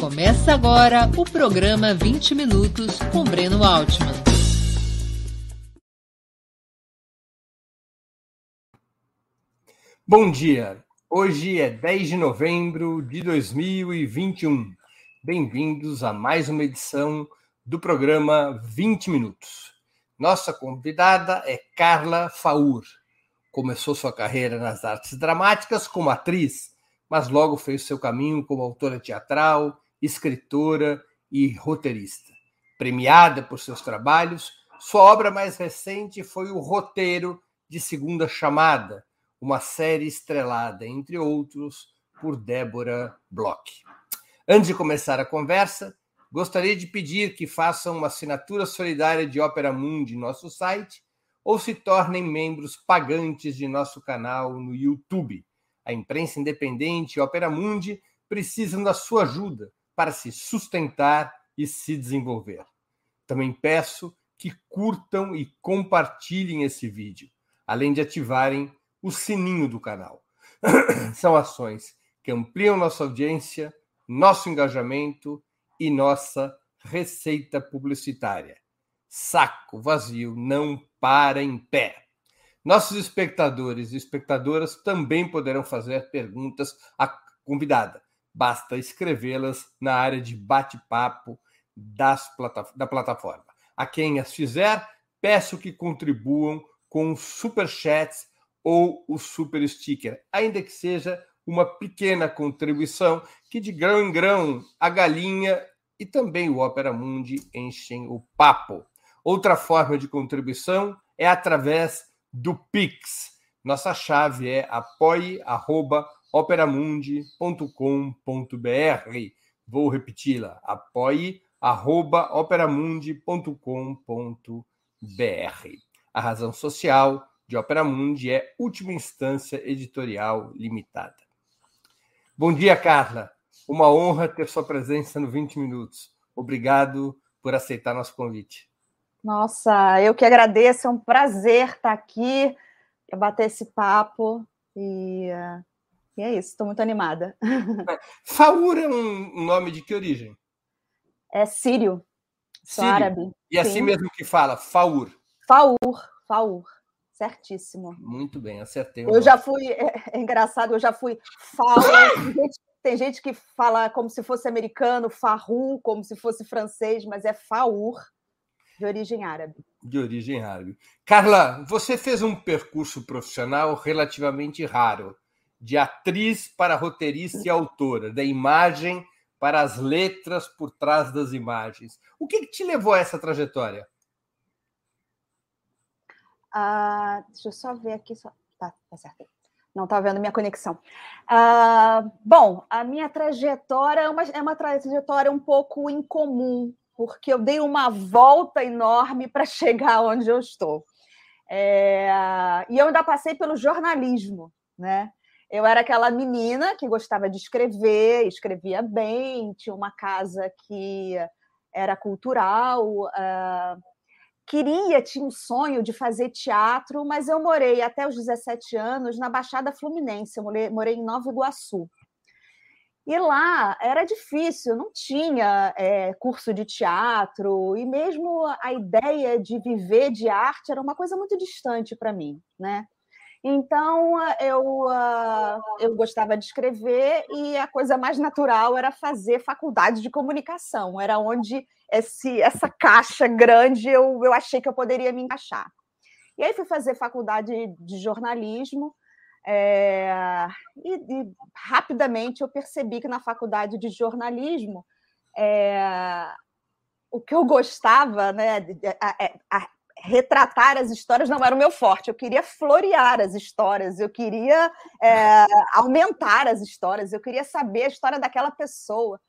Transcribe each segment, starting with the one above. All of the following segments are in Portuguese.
Começa agora o programa 20 Minutos com Breno Altman. Bom dia! Hoje é 10 de novembro de 2021. Bem-vindos a mais uma edição do programa 20 Minutos. Nossa convidada é Carla Faur. Começou sua carreira nas artes dramáticas como atriz, mas logo fez seu caminho como autora teatral, escritora e roteirista. Premiada por seus trabalhos, sua obra mais recente foi o roteiro de Segunda Chamada, uma série estrelada, entre outros, por Débora Bloch. Antes de começar a conversa, gostaria de pedir que façam uma assinatura solidária de Ópera Mundi em nosso site ou se tornem membros pagantes de nosso canal no YouTube. A imprensa independente Ópera Mundi precisam da sua ajuda para se sustentar e se desenvolver. Também peço que curtam e compartilhem esse vídeo, além de ativarem o sininho do canal. São ações que ampliam nossa audiência, nosso engajamento e nossa receita publicitária. Saco vazio não para em pé. Nossos espectadores e espectadoras também poderão fazer perguntas à convidada. Basta escrevê-las na área de bate-papo da plataforma. A quem as fizer, peço que contribuam com super chats ou o super sticker, ainda que seja uma pequena contribuição que de grão em grão a galinha e também o Opera Mundi enchem o papo. Outra forma de contribuição é através do Pix. Nossa chave é apoie@operamundi.com.br. Vou repeti-la: apoie@operamundi.com.br. A razão social de Opera Mundi é Última Instância Editorial Limitada. Bom dia, Carla. Uma honra ter sua presença no 20 Minutos. Obrigado por aceitar nosso convite. Nossa, eu que agradeço. É um prazer estar aqui bater esse papo. E, e é isso, estou muito animada. Faur é um nome de que origem? É sírio. Sou sírio. árabe. E assim Sim. mesmo que fala, Faur. Faur, Faur. Certíssimo. Muito bem, acertei. Eu já fui, é, é, engraçado, eu já fui fala. tem, gente, tem gente que fala como se fosse americano, farru, como se fosse francês, mas é faur, de origem árabe. De origem árabe. Carla, você fez um percurso profissional relativamente raro, de atriz para roteirista e autora, da imagem para as letras por trás das imagens. O que, que te levou a essa trajetória? Ah, deixa eu só ver aqui. Só... Tá, tá certo. Não estava vendo minha conexão. Ah, bom, a minha trajetória é uma, é uma trajetória um pouco incomum, porque eu dei uma volta enorme para chegar onde eu estou. É, e eu ainda passei pelo jornalismo, né? Eu era aquela menina que gostava de escrever, escrevia bem, tinha uma casa que era cultural, uh, queria, tinha um sonho de fazer teatro, mas eu morei até os 17 anos na Baixada Fluminense, eu morei, morei em Nova Iguaçu. E lá era difícil, não tinha é, curso de teatro, e mesmo a ideia de viver de arte era uma coisa muito distante para mim, né? Então eu, ah, eu gostava de escrever e a coisa mais natural era fazer faculdade de comunicação, era onde esse, essa caixa grande eu, eu achei que eu poderia me encaixar. E aí fui fazer faculdade de jornalismo. É, e, e, rapidamente eu percebi que na faculdade de jornalismo é, o que eu gostava, né, a, a, retratar as histórias não era o meu forte. Eu queria florear as histórias, eu queria é, aumentar as histórias, eu queria saber a história daquela pessoa.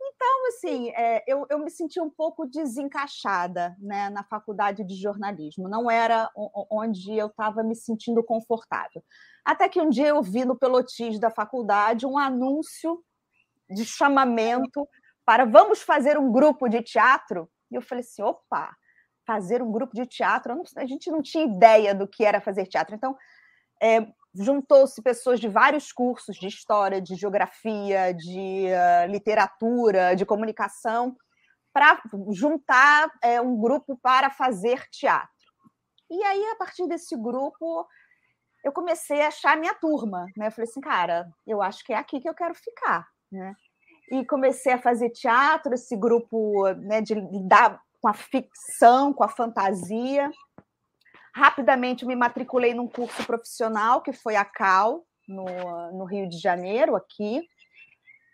Então, assim, é, eu, eu me senti um pouco desencaixada né, na faculdade de jornalismo. Não era onde eu estava me sentindo confortável. Até que um dia eu vi no pelotis da faculdade um anúncio de chamamento para vamos fazer um grupo de teatro. E eu falei assim: opa, fazer um grupo de teatro. A gente não tinha ideia do que era fazer teatro. Então, é, juntou-se pessoas de vários cursos de história, de geografia, de uh, literatura, de comunicação, para juntar é, um grupo para fazer teatro. E aí, a partir desse grupo, eu comecei a achar minha turma. Né? Eu falei assim, cara, eu acho que é aqui que eu quero ficar. Né? E comecei a fazer teatro, esse grupo né, de lidar com a ficção, com a fantasia. Rapidamente me matriculei num curso profissional, que foi a CAL, no, no Rio de Janeiro, aqui.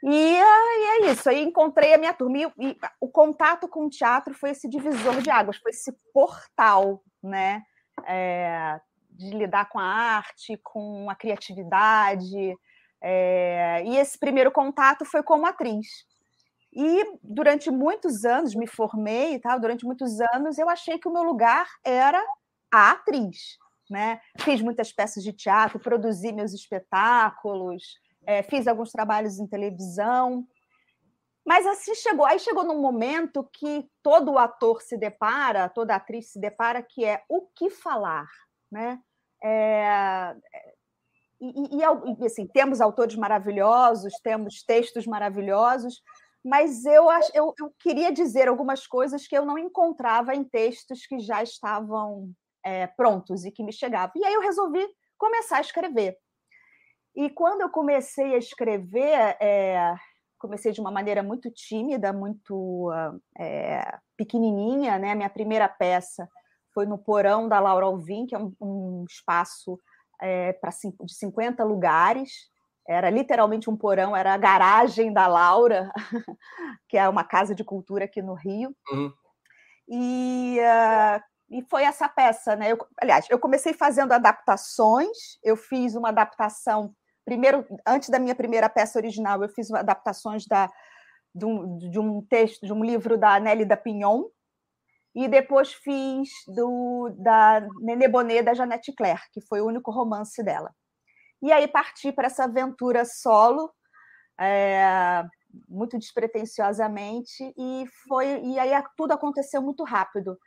E, e, é isso, aí encontrei a minha turma. E, e, o contato com o teatro foi esse divisor de águas, foi esse portal, né? É, de lidar com a arte, com a criatividade. É, e esse primeiro contato foi como atriz. E durante muitos anos, me formei, tá? durante muitos anos, eu achei que o meu lugar era a atriz. Né? Fiz muitas peças de teatro, produzi meus espetáculos, é, fiz alguns trabalhos em televisão. Mas assim chegou, aí chegou num momento que todo ator se depara, toda atriz se depara, que é o que falar, né? É, e, e, assim, temos autores maravilhosos, temos textos maravilhosos, mas eu, eu, eu, queria dizer algumas coisas que eu não encontrava em textos que já estavam é, prontos e que me chegavam. E aí eu resolvi começar a escrever. E quando eu comecei a escrever, é, comecei de uma maneira muito tímida, muito é, pequenininha, né? Minha primeira peça foi no porão da Laura Alvim, que é um, um espaço é, para de 50 lugares, era literalmente um porão, era a garagem da Laura, que é uma casa de cultura aqui no Rio. Uhum. E, uh, e foi essa peça, né? Eu, aliás, eu comecei fazendo adaptações, eu fiz uma adaptação, primeiro, antes da minha primeira peça original, eu fiz adaptações da, de, um, de um texto, de um livro da Nélida Pignon, e depois fiz do da Nenê Bonet da Janete Claire, que foi o único romance dela. E aí parti para essa aventura solo, é, muito despretensiosamente, e foi e aí tudo aconteceu muito rápido.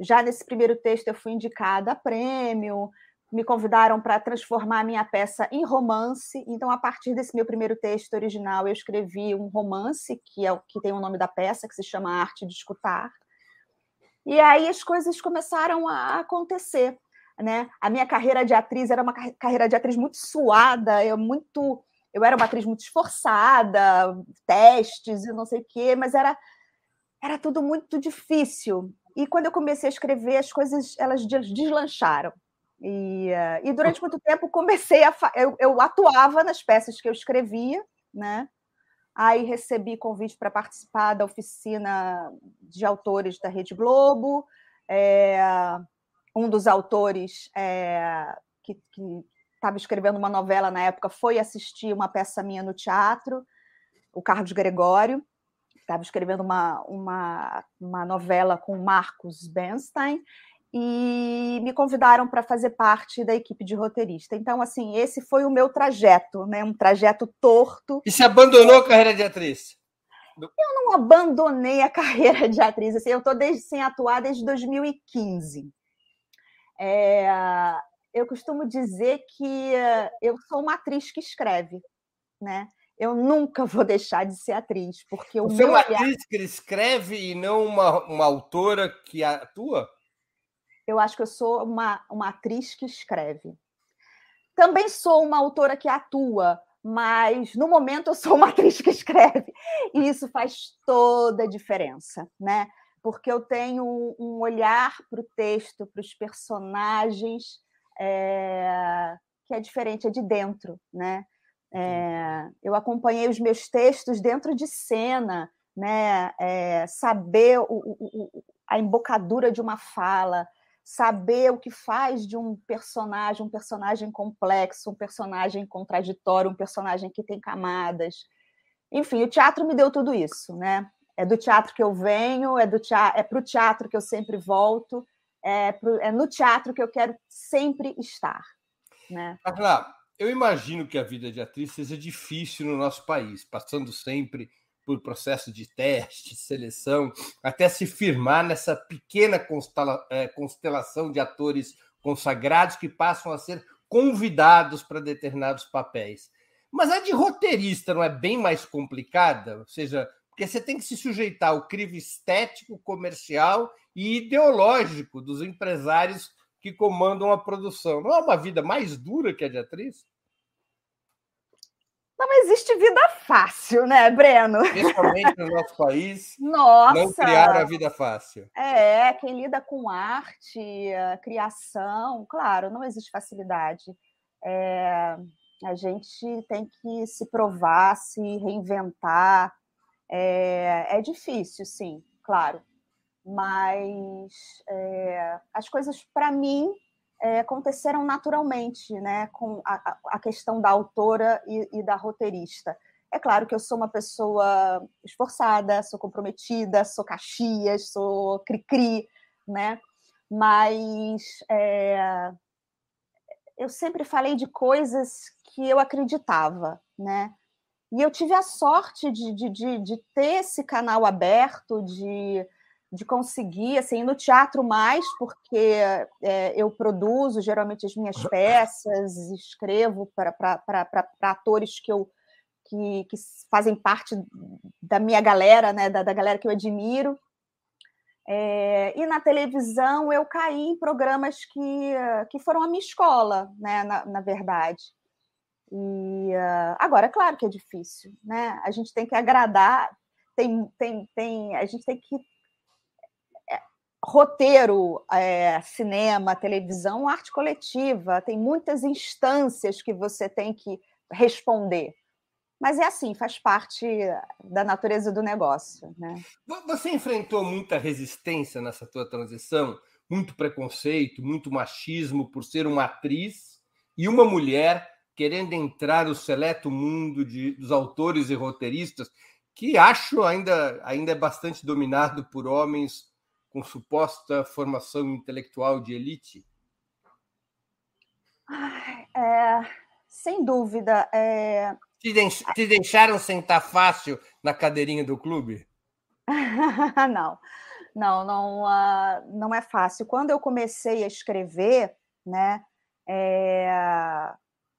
Já nesse primeiro texto eu fui indicada a prêmio, me convidaram para transformar a minha peça em romance. Então, a partir desse meu primeiro texto original, eu escrevi um romance que é o que tem o nome da peça, que se chama Arte de Escutar. E aí as coisas começaram a acontecer né? A minha carreira de atriz era uma carreira de atriz muito suada, eu muito, eu era uma atriz muito esforçada, testes e não sei o quê, mas era era tudo muito difícil. E quando eu comecei a escrever, as coisas elas deslancharam. E, uh, e durante muito tempo comecei a eu, eu atuava nas peças que eu escrevia, né? Aí recebi convite para participar da oficina de autores da Rede Globo. É, um dos autores é, que estava escrevendo uma novela na época foi assistir uma peça minha no teatro, o Carlos Gregório, estava escrevendo uma, uma, uma novela com Marcos Bernstein, e me convidaram para fazer parte da equipe de roteirista. Então, assim, esse foi o meu trajeto, né? Um trajeto torto. E se abandonou a carreira de atriz? Eu não abandonei a carreira de atriz. Assim, eu estou sem atuar desde 2015. É, eu costumo dizer que eu sou uma atriz que escreve, né? Eu nunca vou deixar de ser atriz, porque o Você é uma atriz que escreve e não uma, uma autora que atua? Eu acho que eu sou uma, uma atriz que escreve. Também sou uma autora que atua, mas no momento eu sou uma atriz que escreve. E isso faz toda a diferença, né? Porque eu tenho um olhar para o texto, para os personagens, é, que é diferente, é de dentro, né? É, eu acompanhei os meus textos dentro de cena, né? É, saber o, o, a embocadura de uma fala, saber o que faz de um personagem, um personagem complexo, um personagem contraditório, um personagem que tem camadas. Enfim, o teatro me deu tudo isso, né? É do teatro que eu venho, é do teatro, é para o teatro que eu sempre volto, é, pro, é no teatro que eu quero sempre estar. Né? Carla, eu imagino que a vida de atriz seja difícil no nosso país, passando sempre por processo de teste, seleção, até se firmar nessa pequena é, constelação de atores consagrados que passam a ser convidados para determinados papéis. Mas a de roteirista não é bem mais complicada? Ou seja, porque você tem que se sujeitar ao crivo estético, comercial e ideológico dos empresários que comandam a produção. Não é uma vida mais dura que a de atriz? Não existe vida fácil, né, Breno? Principalmente no nosso país. Nossa! Não criar a vida fácil. É, quem lida com arte, criação, claro, não existe facilidade. É, a gente tem que se provar, se reinventar. É, é difícil, sim, claro. Mas é, as coisas, para mim, é, aconteceram naturalmente, né, com a, a questão da autora e, e, da roteirista. É claro que eu sou uma pessoa esforçada, sou comprometida, sou caxias, sou cri-cri, né, mas é, eu sempre falei de coisas que eu acreditava, né, e eu tive a sorte de, de, de, de ter esse canal aberto, de de conseguir, assim, no teatro mais, porque é, eu produzo geralmente as minhas peças, escrevo para atores que eu que, que, fazem parte da minha galera, né, da, da galera que eu admiro. É, e na televisão eu caí em programas que, que foram a minha escola, né, na, na verdade. E uh, agora, é claro que é difícil, né? A gente tem que agradar, tem, tem, tem, a gente tem que roteiro, é, cinema, televisão, arte coletiva, tem muitas instâncias que você tem que responder. Mas é assim, faz parte da natureza do negócio. Né? Você enfrentou muita resistência nessa tua transição, muito preconceito, muito machismo por ser uma atriz e uma mulher querendo entrar no seleto mundo de, dos autores e roteiristas, que acho ainda, ainda é bastante dominado por homens com suposta formação intelectual de elite? É, sem dúvida. É... Te, te deixaram sentar fácil na cadeirinha do clube? não, não, não, uh, não é fácil. Quando eu comecei a escrever, né, é,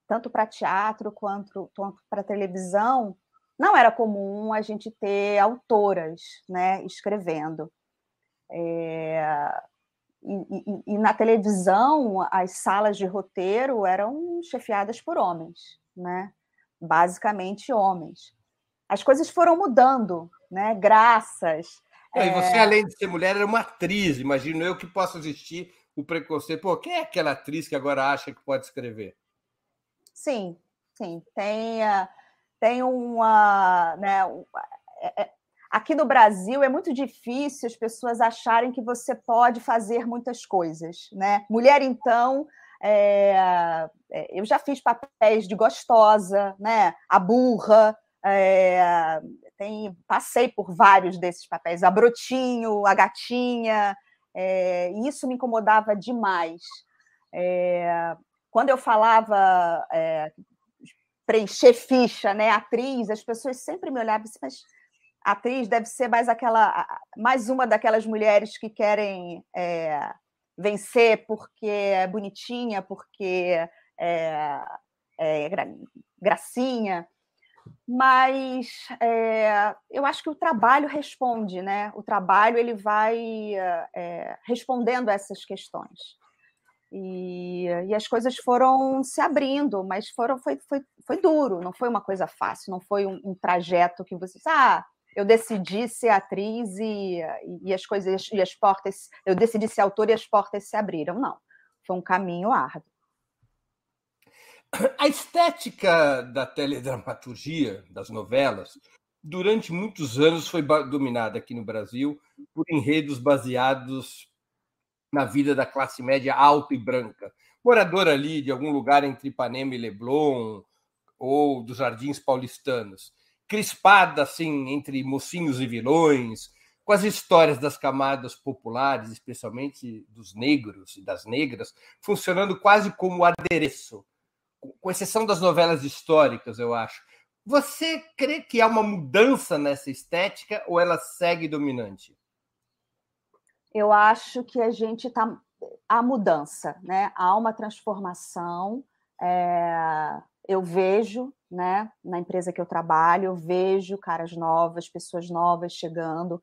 tanto para teatro quanto, quanto para televisão, não era comum a gente ter autoras, né, escrevendo. É, e, e, e, na televisão, as salas de roteiro eram chefiadas por homens, né? basicamente homens. As coisas foram mudando, né? graças. É, e você, é... além de ser mulher, era uma atriz. Imagino eu que possa existir o preconceito. Pô, quem é aquela atriz que agora acha que pode escrever? Sim, sim. Tem, tem uma. Né, é, Aqui no Brasil é muito difícil as pessoas acharem que você pode fazer muitas coisas, né? Mulher, então, é, é, eu já fiz papéis de gostosa, né? A burra, é, tem, passei por vários desses papéis, a brotinho, a gatinha, é, e isso me incomodava demais. Quando eu falava é, preencher ficha, né, atriz, as pessoas sempre me olhavam assim, mas atriz deve ser mais aquela, mais uma daquelas mulheres que querem é, vencer porque é bonitinha, porque é, é gracinha. Mas é, eu acho que o trabalho responde, né? O trabalho ele vai é, respondendo essas questões. E, e, as coisas foram se abrindo, mas foram foi, foi, foi duro, não foi uma coisa fácil, não foi um, um trajeto que você ah, eu decidi ser atriz e, e as coisas e as portas, eu decidi ser autora e as portas se abriram. Não, foi um caminho árduo. A estética da teledramaturgia, das novelas, durante muitos anos foi dominada aqui no Brasil por enredos baseados na vida da classe média alta e branca. Morador ali de algum lugar entre Ipanema e Leblon, ou dos Jardins Paulistanos crispada assim entre mocinhos e vilões, com as histórias das camadas populares, especialmente dos negros e das negras, funcionando quase como adereço, com exceção das novelas históricas, eu acho. Você crê que há uma mudança nessa estética ou ela segue dominante? Eu acho que a gente está. Há mudança, né? há uma transformação. É, eu vejo, né, na empresa que eu trabalho, eu vejo caras novas, pessoas novas chegando,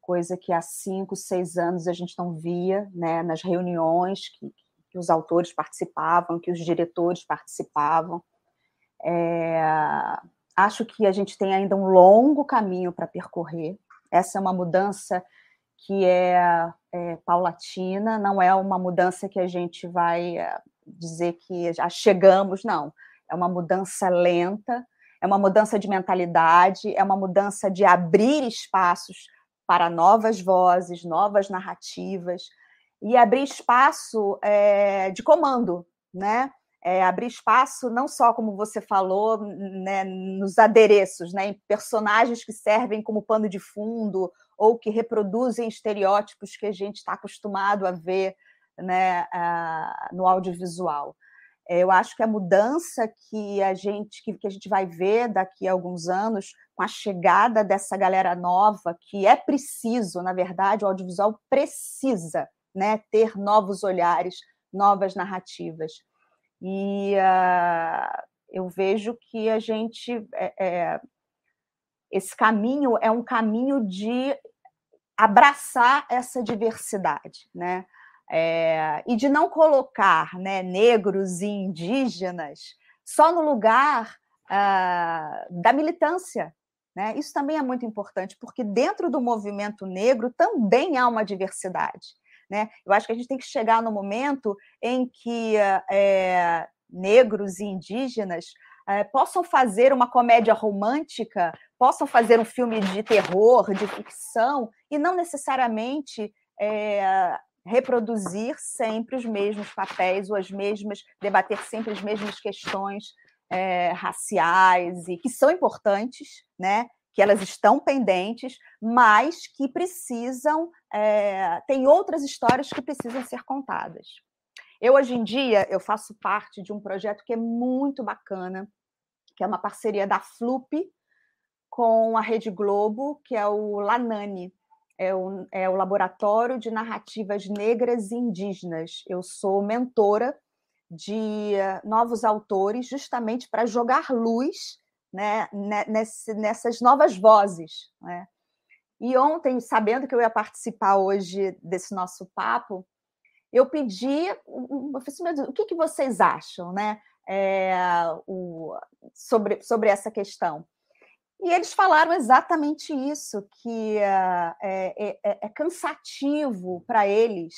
coisa que há cinco, seis anos a gente não via, né, nas reuniões que, que os autores participavam, que os diretores participavam. É, acho que a gente tem ainda um longo caminho para percorrer. Essa é uma mudança que é, é, paulatina, não é uma mudança que a gente vai é, dizer que já chegamos, não. É uma mudança lenta, é uma mudança de mentalidade, é uma mudança de abrir espaços para novas vozes, novas narrativas, e abrir espaço é, de comando, né? É, abrir espaço não só, como você falou, né, nos adereços, né, em personagens que servem como pano de fundo ou que reproduzem estereótipos que a gente está acostumado a ver né, uh, no audiovisual. Eu acho que a mudança que a gente que, que, a gente vai ver daqui a alguns anos, com a chegada dessa galera nova, que é preciso, na verdade, o audiovisual precisa né, ter novos olhares, novas narrativas. E uh, eu vejo que a gente. É, é, esse caminho é um caminho de abraçar essa diversidade, né? É, e de não colocar né, negros e indígenas só no lugar uh, da militância. Né? Isso também é muito importante, porque dentro do movimento negro também há uma diversidade. Né? Eu acho que a gente tem que chegar no momento em que é, negros e indígenas é, possam fazer uma comédia romântica, possam fazer um filme de terror, de ficção, e não necessariamente é, reproduzir sempre os mesmos papéis ou as mesmas, debater sempre as mesmas questões é, raciais e que são importantes, né? Que elas estão pendentes, mas que precisam, é, tem outras histórias que precisam ser contadas. Eu hoje em dia eu faço parte de um projeto que é muito bacana, que é uma parceria da Flup com a Rede Globo, que é o Lanani, é o, é o Laboratório de Narrativas Negras e Indígenas. Eu sou mentora de eh, novos autores, justamente para jogar luz né, nesse, nessas novas vozes. Né? E ontem, sabendo que eu ia participar hoje desse nosso papo, eu pedi, eu falei assim, o que, que vocês acham né, é, o, sobre, sobre essa questão? E eles falaram exatamente isso, que é, é, é, cansativo para eles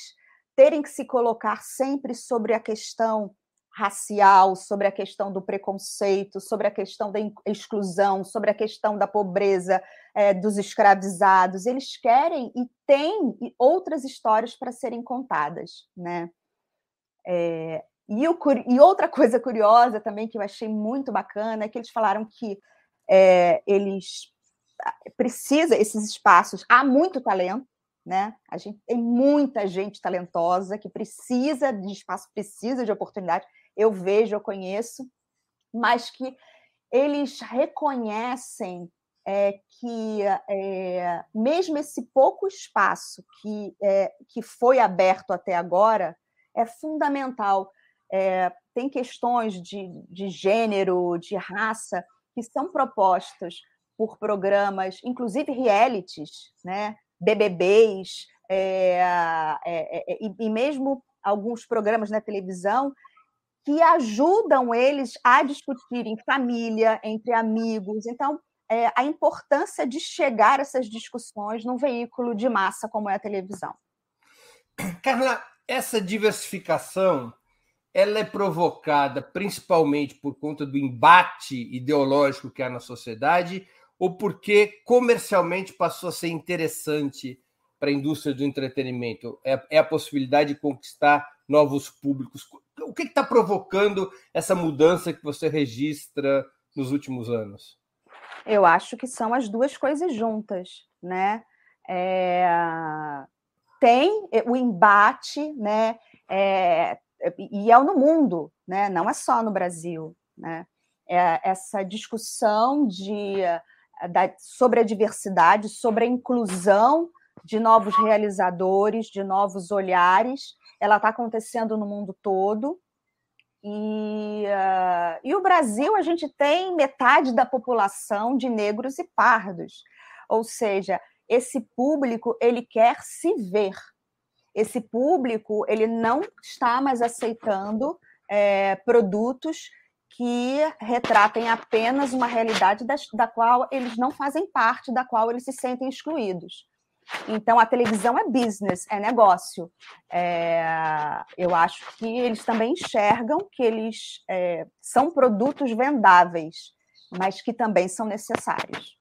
terem que se colocar sempre sobre a questão racial, sobre a questão do preconceito, sobre a questão da exclusão, sobre a questão da pobreza é, dos escravizados. Eles querem e têm outras histórias para serem contadas, né? É, e, o, e outra coisa curiosa também que eu achei muito bacana é que eles falaram que é, eles ah, precisa esses espaços há muito talento né a gente tem muita gente talentosa que precisa de espaço precisa de oportunidade eu vejo eu conheço mas que eles reconhecem é, que é, mesmo esse pouco espaço que, que foi aberto até agora é fundamental. É, tem questões de, de gênero, de raça, que são propostas por programas, inclusive realities, né? BBBs, é, é, é, e mesmo alguns programas na televisão que ajudam eles a discutirem família, entre amigos. Então, é, a importância de chegar a essas discussões num veículo de massa como é a televisão. Carla, essa diversificação ela é provocada principalmente por conta do embate ideológico que há na sociedade ou porque comercialmente passou a ser interessante para a indústria do entretenimento? É, é a possibilidade de conquistar novos públicos. O que está provocando essa mudança que você registra nos últimos anos? Eu acho que são as duas coisas juntas, né? É... Tem o embate, né? É e é no mundo, né? não é só no Brasil. Né? É essa discussão de, da, sobre a diversidade, sobre a inclusão de novos realizadores, de novos olhares, ela está acontecendo no mundo todo. E, uh, e o Brasil, a gente tem metade da população de negros e pardos. Ou seja, esse público ele quer se ver. Esse público ele não está mais aceitando é, produtos que retratem apenas uma realidade da, da qual eles não fazem parte, da qual eles se sentem excluídos. Então, a televisão é business, é negócio. É, eu acho que eles também enxergam que eles é, são produtos vendáveis, mas que também são necessários.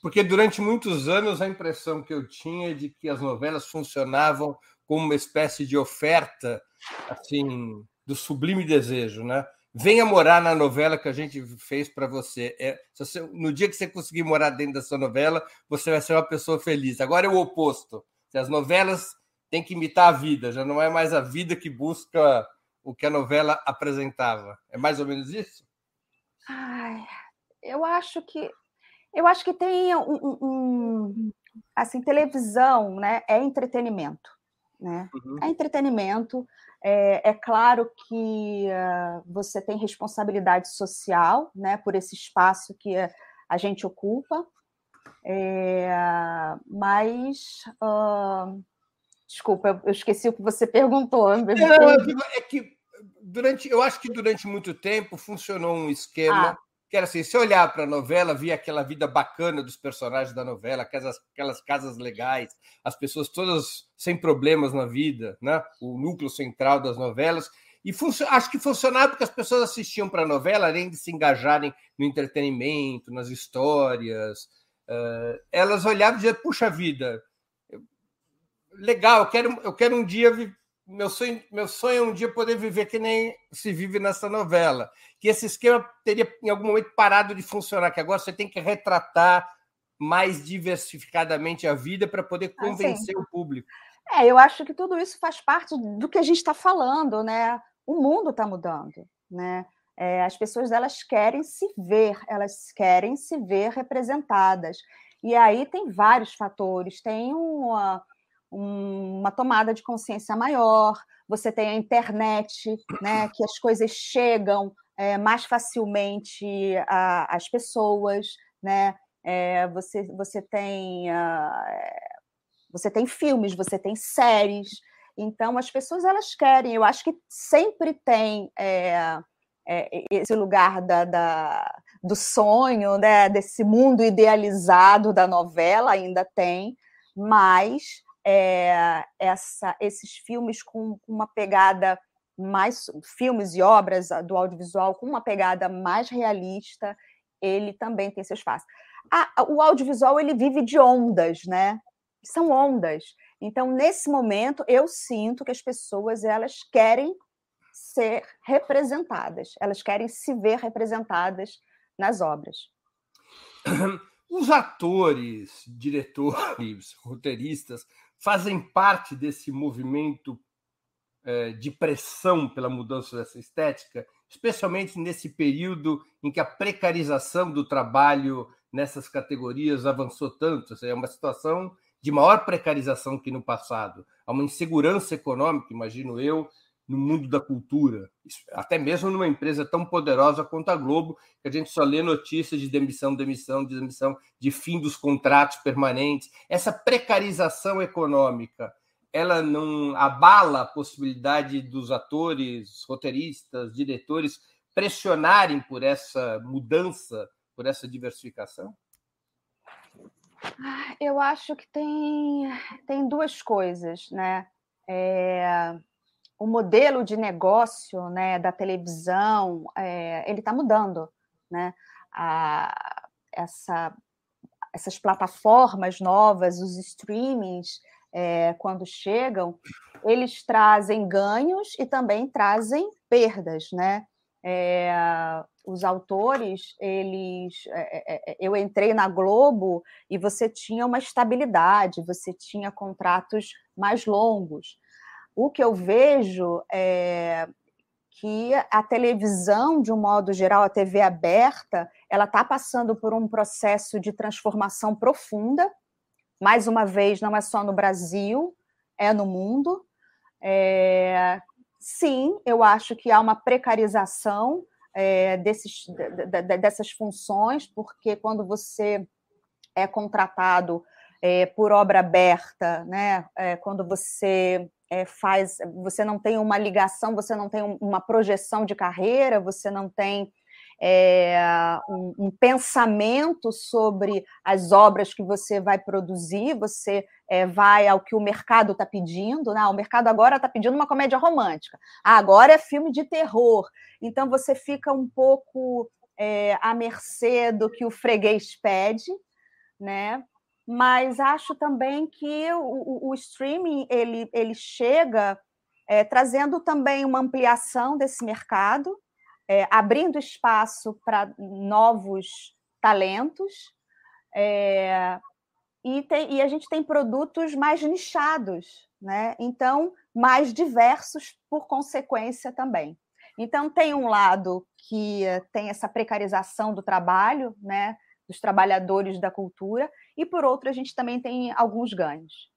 Porque durante muitos anos a impressão que eu tinha é de que as novelas funcionavam como uma espécie de oferta assim do sublime desejo, né? venha morar na novela que a gente fez para você. É, você. No dia que você conseguir morar dentro da sua novela, você vai ser uma pessoa feliz. Agora é o oposto. As novelas têm que imitar a vida, já não é mais a vida que busca o que a novela apresentava. É mais ou menos isso? Ai, eu acho que eu acho que tem um, um assim televisão, né? É entretenimento, né? Uhum. É entretenimento. É, é claro que uh, você tem responsabilidade social né, por esse espaço que a gente ocupa, é, mas. Uh, desculpa, eu esqueci o que você perguntou. Não, é que durante, eu acho que durante muito tempo funcionou um esquema. Ah que era assim, se olhar para a novela, via aquela vida bacana dos personagens da novela, aquelas, aquelas casas legais, as pessoas todas sem problemas na vida, né? o núcleo central das novelas. E acho que funcionava porque as pessoas assistiam para a novela, além de se engajarem no entretenimento, nas histórias, uh, elas olhavam e diziam, puxa vida, legal, eu quero, eu quero um dia meu sonho, meu sonho é um dia poder viver que nem se vive nessa novela. Que esse esquema teria em algum momento parado de funcionar, que agora você tem que retratar mais diversificadamente a vida para poder ah, convencer ah, o público. É, eu acho que tudo isso faz parte do que a gente está falando, né? O mundo está mudando, né? É, as pessoas elas querem se ver, elas querem se ver representadas. E aí tem vários fatores, tem uma, uma tomada de consciência maior, você tem a internet, né, que as coisas chegam é, mais facilmente às pessoas, né? É, você, você tem uh, você tem filmes, você tem séries, então as pessoas elas querem. Eu acho que sempre tem é, é, esse lugar da, da, do sonho, né? Desse mundo idealizado da novela ainda tem, mas é, essa, esses filmes com uma pegada mais filmes e obras do audiovisual com uma pegada mais realista, ele também tem seu espaço. o audiovisual ele vive de ondas, né? São ondas. Então, nesse momento, eu sinto que as pessoas elas querem ser representadas, elas querem se ver representadas nas obras. Os atores, diretores, roteiristas fazem parte desse movimento é, de pressão pela mudança dessa estética, especialmente nesse período em que a precarização do trabalho nessas categorias avançou tanto. É uma situação de maior precarização que no passado. Há uma insegurança econômica, imagino eu, no mundo da cultura, até mesmo numa empresa tão poderosa quanto a Globo, que a gente só lê notícias de demissão, demissão, demissão, de fim dos contratos permanentes. Essa precarização econômica, ela não abala a possibilidade dos atores, roteiristas, diretores pressionarem por essa mudança, por essa diversificação? Ah, eu acho que tem, tem duas coisas, né? É, o modelo de negócio né, da televisão é, ele está mudando, né? A, essa, essas plataformas novas, os streamings, é, quando chegam, eles trazem ganhos e também trazem perdas, né? É, os autores, eles, é, é, é, eu entrei na Globo e você tinha uma estabilidade, você tinha contratos mais longos. O que eu vejo é que a televisão, de um modo geral, a TV aberta, ela está passando por um processo de transformação profunda. Mais uma vez, não é só no Brasil, é no mundo. É... sim, eu acho que há uma precarização é, desses, dessas funções, porque quando você é contratado é, por obra aberta, né, é, quando você é, faz, você não tem uma ligação, você não tem uma projeção de carreira, você não tem é, um, um, pensamento sobre as obras que você vai produzir, você é, vai ao que o mercado está pedindo. Né? O mercado agora está pedindo uma comédia romântica, ah, agora é filme de terror. Então você fica um pouco é, à mercê do que o freguês pede, né? Mas acho também que o, o streaming ele, ele chega é, trazendo também uma ampliação desse mercado, é, abrindo espaço para novos talentos. É, e, tem, e a gente tem produtos mais nichados, né? então mais diversos por consequência também. Então, tem um lado que tem essa precarização do trabalho, né, dos trabalhadores da cultura, e por outro, a gente também tem alguns ganhos.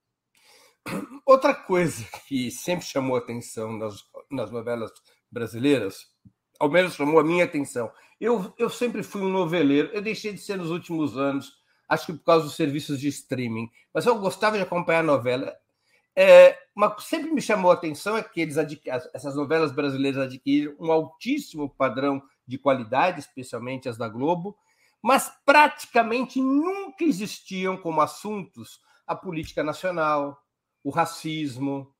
Outra coisa que sempre chamou atenção nas, nas novelas brasileiras ao menos chamou a minha atenção. Eu, eu sempre fui um noveleiro, eu deixei de ser nos últimos anos, acho que por causa dos serviços de streaming, mas eu gostava de acompanhar a novela. É, uma, sempre me chamou a atenção é que eles essas novelas brasileiras adquiriram um altíssimo padrão de qualidade, especialmente as da Globo, mas praticamente nunca existiam como assuntos a política nacional, o racismo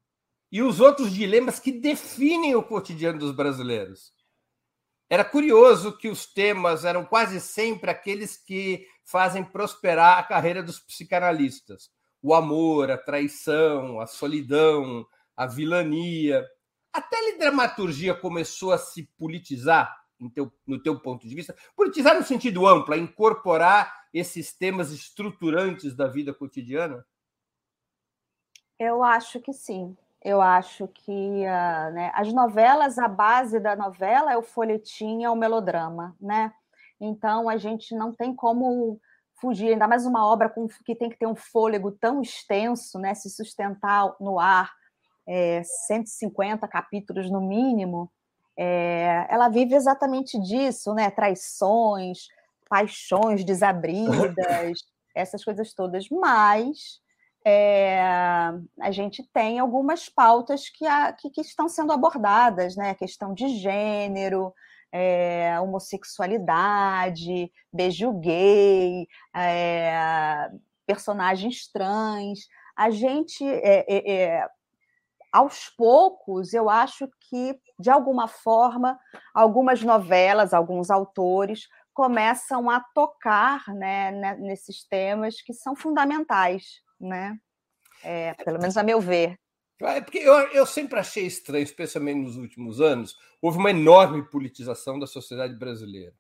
e os outros dilemas que definem o cotidiano dos brasileiros. Era curioso que os temas eram quase sempre aqueles que fazem prosperar a carreira dos psicanalistas: o amor, a traição, a solidão, a vilania. A teledramaturgia começou a se politizar, teu, no teu ponto de vista? Politizar no sentido amplo, a incorporar esses temas estruturantes da vida cotidiana? Eu acho que sim. Eu acho que uh, né, as novelas, a base da novela é o folhetim, é o melodrama, né? Então a gente não tem como fugir, ainda mais uma obra com, que tem que ter um fôlego tão extenso, né? Se sustentar no ar, é, 150 capítulos no mínimo, é, ela vive exatamente disso, né? Traições, paixões desabridas, essas coisas todas. Mas é, a gente tem algumas pautas que, a, que, que, estão sendo abordadas, né? A questão de gênero, é, homossexualidade, beijo gay, é, personagens trans. A gente, aos poucos, eu acho que, de alguma forma, algumas novelas, alguns autores começam a tocar né, nesses temas que são fundamentais né? É, pelo menos a meu ver. É porque eu, eu sempre achei estranho, especialmente nos últimos anos, houve uma enorme politização da sociedade brasileira.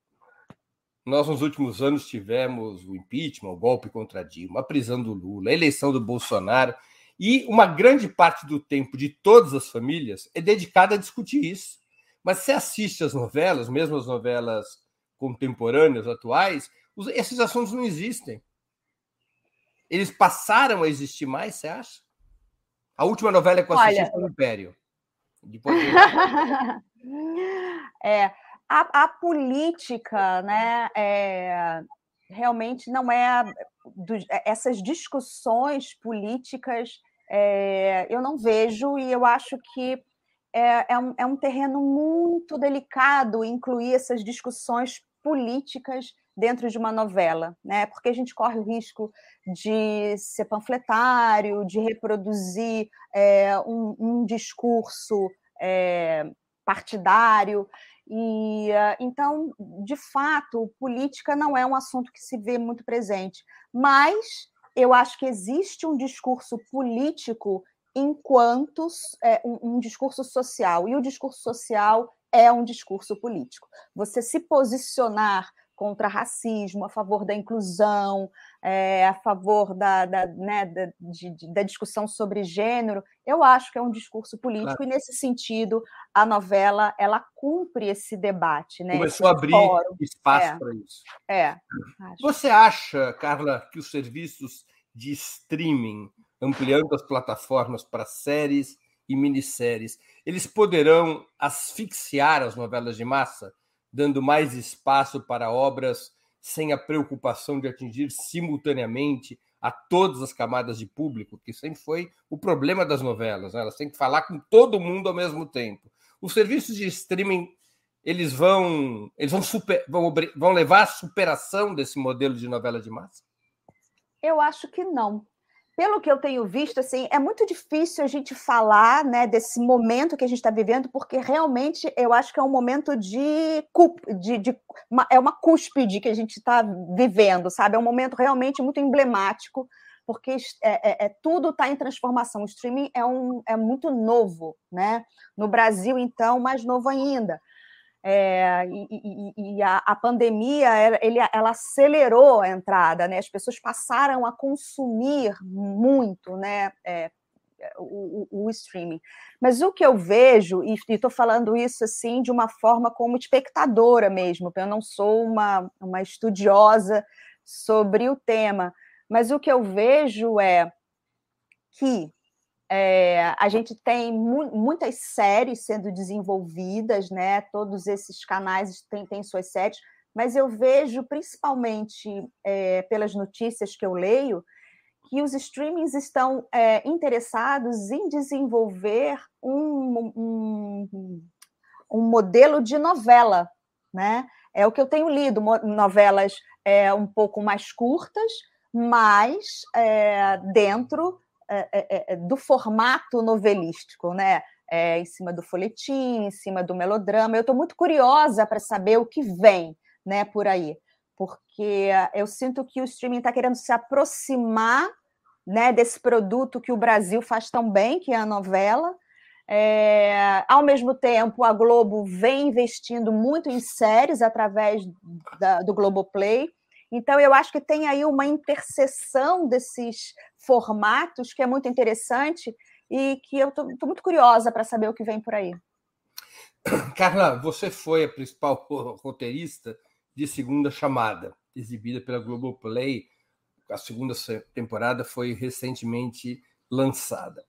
Nós, nos últimos anos, tivemos o impeachment, o golpe contra Dilma, a prisão do Lula, a eleição do Bolsonaro, e uma grande parte do tempo de todas as famílias é dedicada a discutir isso. Mas se assiste às novelas, mesmo as novelas contemporâneas, atuais, esses assuntos não existem. Eles passaram a existir mais, você acha? A última novela que eu assisti Olha... foi o Império. Depois... é, a, a, política, né, é, realmente não é do, é, essas discussões políticas é, eu não vejo e eu acho que é, é, um, é um terreno muito delicado incluir essas discussões políticas dentro de uma novela, né? Porque a gente corre o risco de ser panfletário, de reproduzir é, um, um, discurso é, partidário. E então, de fato, política não é um assunto que se vê muito presente, mas eu acho que existe um discurso político enquanto é, um, um discurso social, e o discurso social é um discurso político. Você se posicionar contra racismo, a favor da inclusão, é, a favor da, da, né, da, de, da, discussão sobre gênero, eu acho que é um discurso político claro. e nesse sentido a novela ela cumpre esse debate, né? Começou a abrir fórum. espaço é. para isso. É. Você acha, Carla, que os serviços de streaming ampliando as plataformas para séries e minisséries, eles poderão asfixiar as novelas de massa, dando mais espaço para obras sem a preocupação de atingir simultaneamente a todas as camadas de público, que sempre foi o problema das novelas. Né? Elas têm que falar com todo mundo ao mesmo tempo. Os serviços de streaming eles vão eles vão, super, vão, vão levar à superação desse modelo de novela de massa? Eu acho que não pelo que eu tenho visto, assim, é muito difícil a gente falar né, desse momento que a gente está vivendo, porque realmente eu acho que é um momento de, de, de uma, é uma cúspide que a gente está vivendo, sabe? É um momento realmente muito emblemático, porque é, é, é tudo está em transformação. O streaming é, um, é muito novo, né? No Brasil, então, mais novo ainda. É, e, e, e a, a, pandemia ele, ela acelerou a entrada, né? As pessoas passaram a consumir muito, né? É, o, o, o, streaming. Mas o que eu vejo, e estou falando isso assim de uma forma como espectadora mesmo, porque eu não sou uma, uma estudiosa sobre o tema, mas o que eu vejo é que é, a gente tem mu muitas séries sendo desenvolvidas, né? Todos esses canais têm, têm suas séries, mas eu vejo, principalmente é, pelas notícias que eu leio, que os streamings estão é, interessados em desenvolver um, um, um, modelo de novela, né? É o que eu tenho lido, novelas é, um pouco mais curtas, mas é, dentro é, é, é, do formato novelístico, né? É, em cima do folhetim, em cima do melodrama. Eu estou muito curiosa para saber o que vem né, por aí, porque eu sinto que o streaming está querendo se aproximar né, desse produto que o Brasil faz tão bem, que é a novela. É, ao mesmo tempo, a Globo vem investindo muito em séries através da, do Globoplay. Então, eu acho que tem aí uma interseção desses formatos que é muito interessante e que eu estou muito curiosa para saber o que vem por aí. Carla, você foi a principal roteirista de Segunda Chamada, exibida pela Globoplay. A segunda temporada foi recentemente lançada.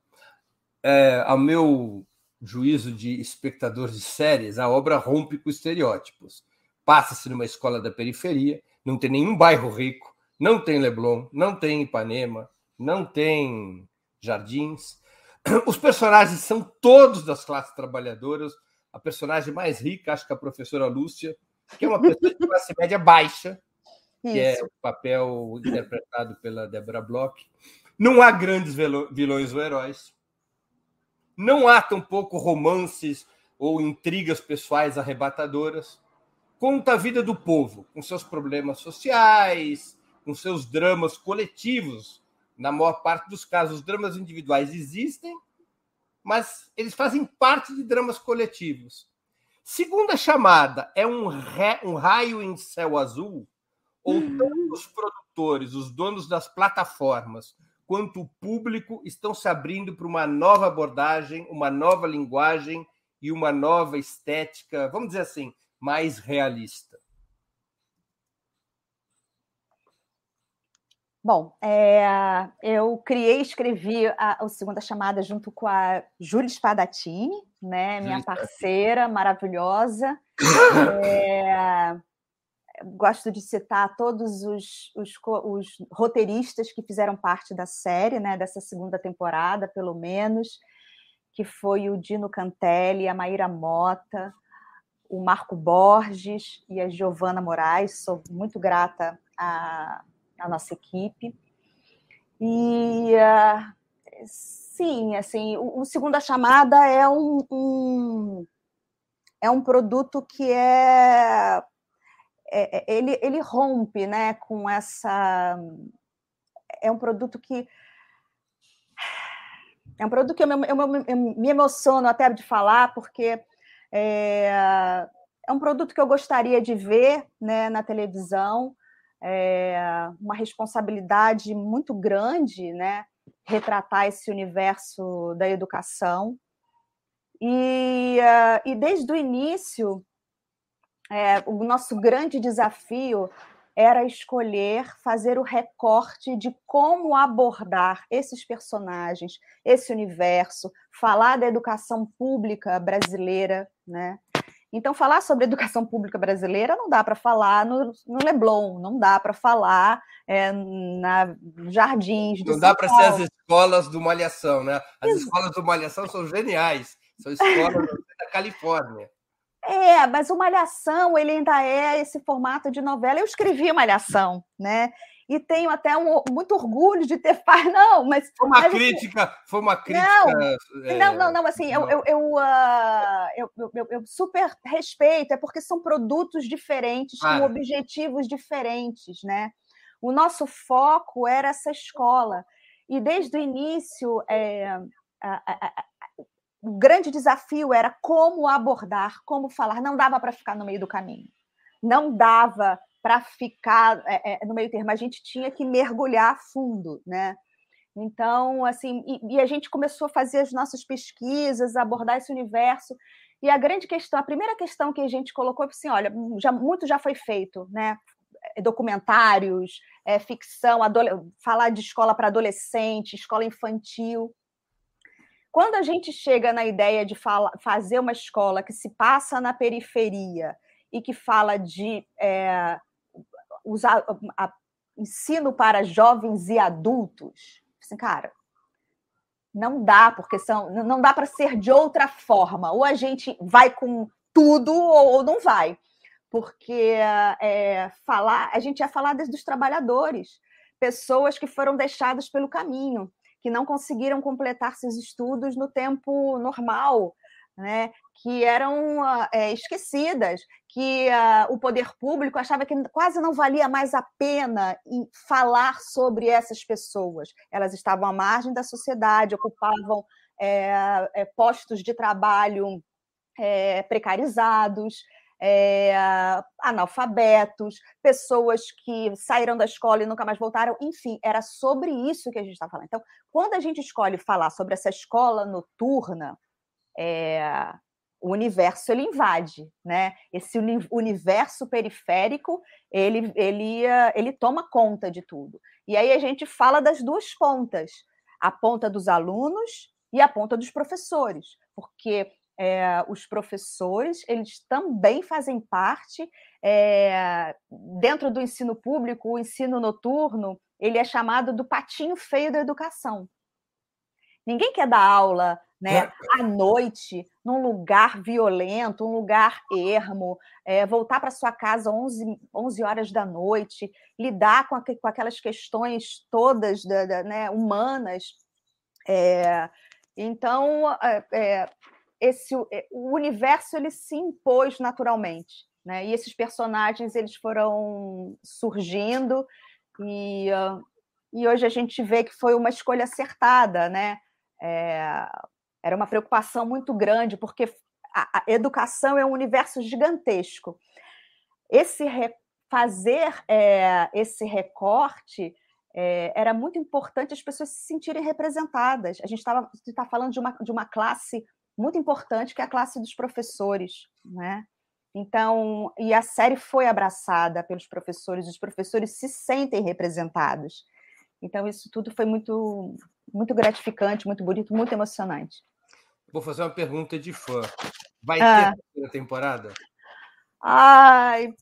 É, ao meu juízo de espectador de séries, a obra rompe com estereótipos. Passa-se numa escola da periferia, não tem nenhum bairro rico, não tem Leblon, não tem Ipanema, não tem jardins. Os personagens são todos das classes trabalhadoras. A personagem mais rica, acho que é a professora Lúcia, que é uma pessoa de classe média baixa, que é Isso. é o papel interpretado pela Deborah Bloch. Não há grandes vilões ou heróis. Não há tampouco romances ou intrigas pessoais arrebatadoras conta a vida do povo, com seus problemas sociais, com seus dramas coletivos. Na maior parte dos casos, os dramas individuais existem, mas eles fazem parte de dramas coletivos. Segunda chamada é um, um raio em céu azul, ou uhum. tanto os produtores, os donos das plataformas, quanto o público estão se abrindo para uma nova abordagem, uma nova linguagem e uma nova estética, vamos dizer assim, mais realista? Bom, é, eu criei e escrevi a, a, segunda chamada junto com a Júlia Spadatini, né, minha parceira maravilhosa. É, gosto de citar todos os, os, os, roteiristas que fizeram parte da série, né, dessa segunda temporada, pelo menos, que foi o Dino Cantelli, a Maíra Mota, o Marco Borges e a Giovana Moraes. Sou muito grata à, à nossa equipe. E uh, sim, assim, o, o Segunda Chamada é um, um, é um produto que é, é, é ele, ele rompe né, com essa. É um produto que é um produto que eu me, eu, eu me emociono até de falar, porque é, é um produto que eu gostaria de ver né, na televisão, é uma responsabilidade muito grande, né, retratar esse universo da educação. E, uh, e desde o início, é, o nosso grande desafio era escolher fazer o recorte de como abordar esses personagens, esse universo, falar da educação pública brasileira, né? Então, falar sobre educação pública brasileira não dá para falar no, no, Leblon, não dá para falar é, na Jardins. Não dá para ser as escolas do Malhação, né? As Exato. escolas do Malhação são geniais, são escolas da Califórnia. É, mas o Malhação ele ainda é esse formato de novela. Eu escrevi Malhação, né? E tenho até um, muito orgulho de ter feito. Não, mas. Foi uma mas, assim, crítica, assim, foi uma crítica. Não, é, não, não, não, assim, eu, eu, eu, uh, eu, eu, eu, super respeito, é porque são produtos diferentes, ah. com objetivos diferentes, né? O nosso foco era essa escola. E desde o início, é, a, a, a, o grande desafio era como abordar, como falar. Não dava para ficar no meio do caminho. Não dava para ficar é, é, no meio termo. A gente tinha que mergulhar fundo, né? Então, assim, e, e, a gente começou a fazer as nossas pesquisas, abordar esse universo. E a grande questão, a primeira questão que a gente colocou assim: olha, já, muito já foi feito, né? Documentários, é, ficção, falar de escola para adolescente, escola infantil. Quando a gente chega na ideia de fazer uma escola que se passa na periferia e que fala de é, usar a, ensino para jovens e adultos, assim, cara, não dá, porque são, não dá para ser de outra forma. Ou a gente vai com tudo ou não vai. Porque é, falar, a gente ia falar desde os trabalhadores, pessoas que foram deixadas pelo caminho que não conseguiram completar seus estudos no tempo normal, né, que eram é, esquecidas, que uh, o poder público achava que quase não valia mais a pena falar sobre essas pessoas. Elas estavam à margem da sociedade, ocupavam é, é, postos de trabalho precarizados, é, analfabetos, pessoas que saíram da escola e nunca mais voltaram, enfim, era sobre isso que a gente está falando. Então, quando a gente escolhe falar sobre essa escola noturna, é, o universo ele invade, né? Esse uni universo periférico ele, ele, ele toma conta de tudo. E aí a gente fala das duas pontas, a ponta dos alunos e a ponta dos professores, porque é, os professores eles também fazem parte é, dentro do ensino público, o ensino noturno ele é chamado do patinho feio da educação. Ninguém quer dar aula né, à noite, num lugar violento, um lugar ermo, é, voltar para sua casa 11, 11 horas da noite, lidar com, com aquelas questões todas da, da, né, humanas. É, então, é, esse é, o universo ele se impôs naturalmente, né? E esses personagens eles foram surgindo e, e hoje a gente vê que foi uma escolha acertada, né? É, era uma preocupação muito grande porque a, a educação é um universo gigantesco. Esse re, fazer é, esse recorte é, era muito importante as pessoas se sentirem representadas. A gente estava tá falando de uma, de uma classe muito importante, que é a classe dos professores, né? Então, e a série foi abraçada pelos professores, os professores se sentem representados. Então, isso tudo foi muito, muito gratificante, muito bonito, muito emocionante. Vou fazer uma pergunta de fã. Vai ah. ter a terceira temporada? Ai,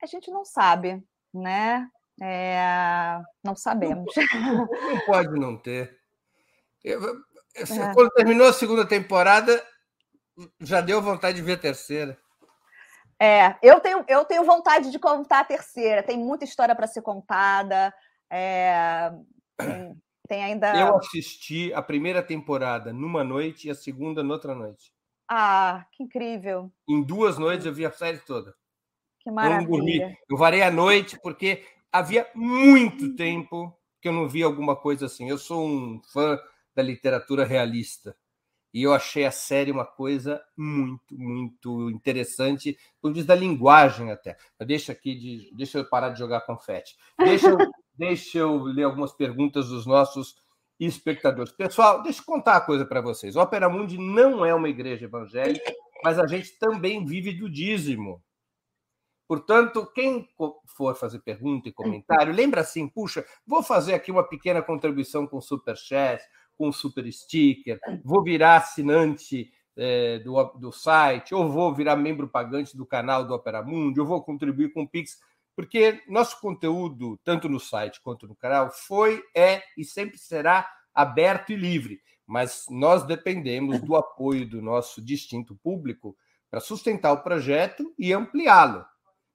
a gente não sabe, né? É, não sabemos. Não, não pode não ter. Eu, é. Quando terminou a segunda temporada, já deu vontade de ver a terceira. É, eu tenho, eu tenho vontade de contar a terceira. Tem muita história para ser contada. É, tem, tem, ainda. Eu assisti a primeira temporada numa noite e a segunda noutra noite. Ah, que incrível! Em duas noites eu vi a série toda. Que maravilha! Eu não dormi. Eu varei a noite porque havia muito tempo que eu não via alguma coisa assim. Eu sou um fã da literatura realista. E eu achei a série uma coisa muito, muito interessante, por vista da linguagem até. Deixa aqui de, deixa eu parar de jogar confete. Deixa eu, deixa eu ler algumas perguntas dos nossos espectadores. Pessoal, deixa eu contar uma coisa para vocês. O Opera Mundi não é uma igreja evangélica, mas a gente também vive do dízimo. Portanto, quem for fazer pergunta e comentário, lembra assim, puxa, vou fazer aqui uma pequena contribuição com super chat, com super sticker, vou virar assinante é, do, do site, ou vou virar membro pagante do canal do Opera Mundi, ou vou contribuir com o Pix, porque nosso conteúdo, tanto no site quanto no canal, foi, é e sempre será aberto e livre. Mas nós dependemos do apoio do nosso distinto público para sustentar o projeto e ampliá-lo.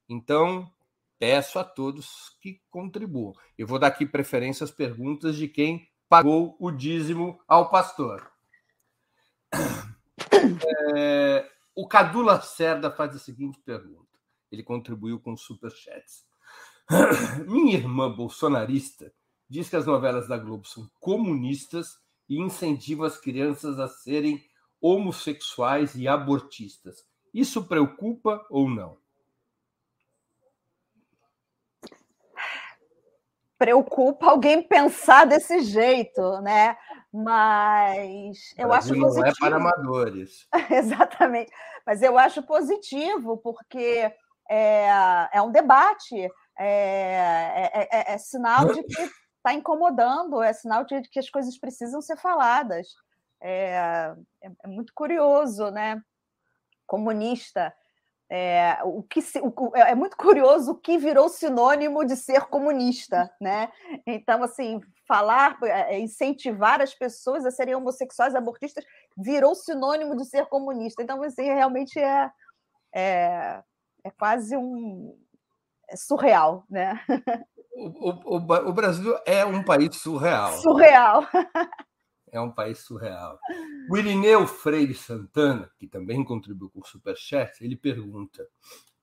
Então, peço a todos que contribuam. Eu vou dar aqui preferência às perguntas de quem pagou o dízimo ao pastor. É, o Cadu Lacerda faz a seguinte pergunta. Ele contribuiu com superchats. Minha irmã bolsonarista diz que as novelas da Globo são comunistas e incentivam as crianças a serem homossexuais e abortistas. Isso preocupa ou não? preocupa alguém pensar desse jeito, né? Mas eu acho positivo. Não é para amadores. Exatamente. Mas eu acho positivo, porque é, é um debate, é, é, é, é sinal de que está incomodando, é sinal de que as coisas precisam ser faladas. É, é, é muito curioso, né? Comunista é, o que se, o, é, é muito curioso o que virou sinônimo de ser comunista, né? Então, assim, falar, é, é, incentivar as pessoas a serem homossexuais, abortistas, virou sinônimo de ser comunista. Então, assim, realmente é, é, é quase um é surreal, né? O, o, o Brasil é um país surreal. Surreal. É um país surreal. O Irineu Freire Santana, que também contribuiu com o Superchat, ele pergunta: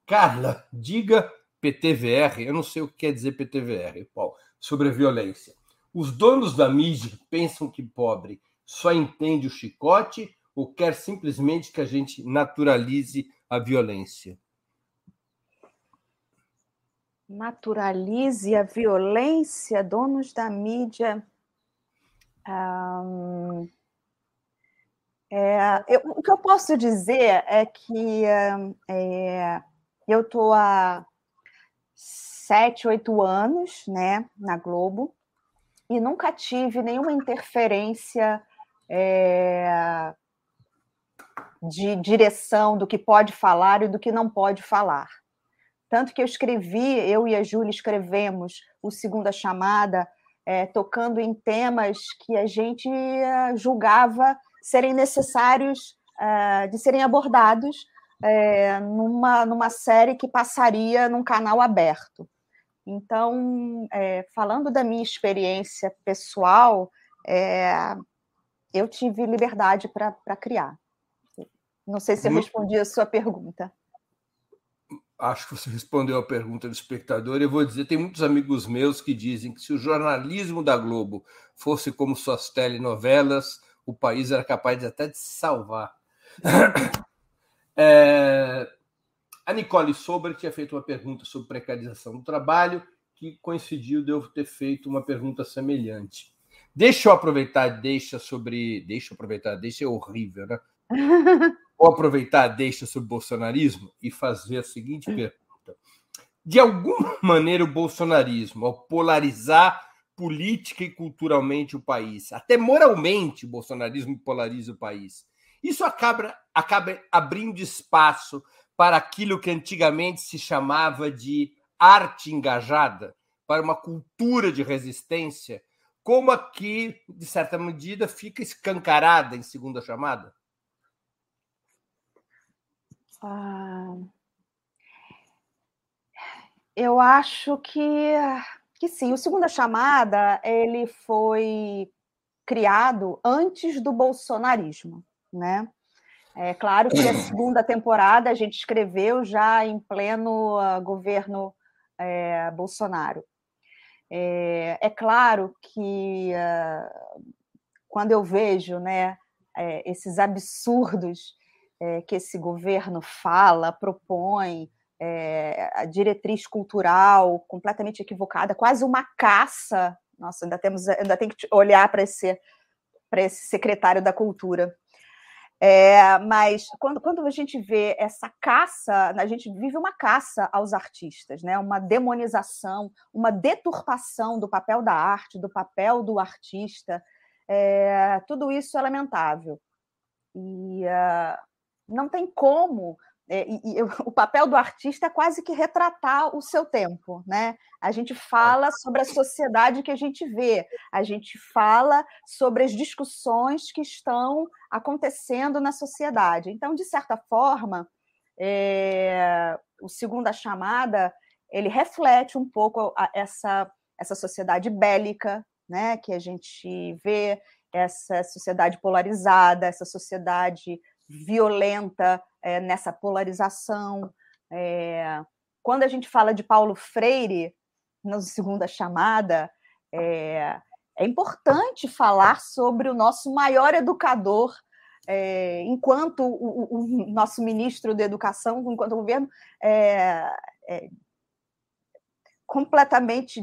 Carla, diga PTVR, eu não sei o que quer dizer PTVR, Paulo, sobre a violência. Os donos da mídia pensam que pobre só entende o chicote ou quer simplesmente que a gente naturalize a violência? Naturalize a violência, donos da mídia é, eu, o que eu posso dizer é que é, eu estou há sete, oito anos né, na Globo e nunca tive nenhuma interferência é, de direção do que pode falar e do que não pode falar. Tanto que eu escrevi, eu e a Júlia escrevemos o Segunda Chamada é, tocando em temas que a gente uh, julgava serem necessários uh, de serem abordados é, numa, numa série que passaria num canal aberto. Então, é, falando da minha experiência pessoal, é, eu tive liberdade para criar. Não sei se eu respondi a sua pergunta acho que você respondeu a pergunta do espectador. Eu vou dizer: tem muitos amigos meus que dizem que se o jornalismo da Globo fosse como suas telenovelas, o país era capaz de até de salvar. É, a Nicole Sober tinha feito uma pergunta sobre precarização do trabalho, que coincidiu de eu ter feito uma pergunta semelhante. Deixa eu aproveitar, deixa sobre. Deixa eu aproveitar, deixa é horrível, né? Vou aproveitar a deixa sobre o bolsonarismo e fazer a seguinte pergunta. De alguma maneira, o bolsonarismo, ao polarizar política e culturalmente o país, até moralmente o bolsonarismo polariza o país, isso acaba, acaba abrindo espaço para aquilo que antigamente se chamava de arte engajada, para uma cultura de resistência, como aqui, de certa medida, fica escancarada em segunda chamada? Ah, eu acho que, que sim. O Segunda Chamada ele foi criado antes do bolsonarismo, né? É claro que a segunda temporada a gente escreveu já em pleno uh, governo é, Bolsonaro. É, é, claro que uh, quando eu vejo né, é, esses absurdos é, que esse governo fala, propõe, é, a diretriz cultural completamente equivocada, quase uma caça. Nossa, ainda temos, ainda tem que olhar para esse esse secretário da cultura. É, mas quando, quando a gente vê essa caça, a gente vive uma caça aos artistas, né? uma demonização, uma deturpação do papel da arte, do papel do artista. É, tudo isso é lamentável. E uh, não tem como é, e, e, o papel do artista é quase que retratar o seu tempo, né? A gente fala sobre a sociedade que a gente vê, a gente fala sobre as discussões que estão acontecendo na sociedade. Então, de certa forma, é, o Segunda Chamada ele reflete um pouco a, essa, essa sociedade bélica né, que a gente vê, essa sociedade polarizada, essa sociedade violenta é, nessa polarização. É, quando a gente fala de Paulo Freire, na segunda chamada, é, é importante falar sobre o nosso maior educador, é, enquanto o, o, nosso ministro da Educação, enquanto o governo, é, é, completamente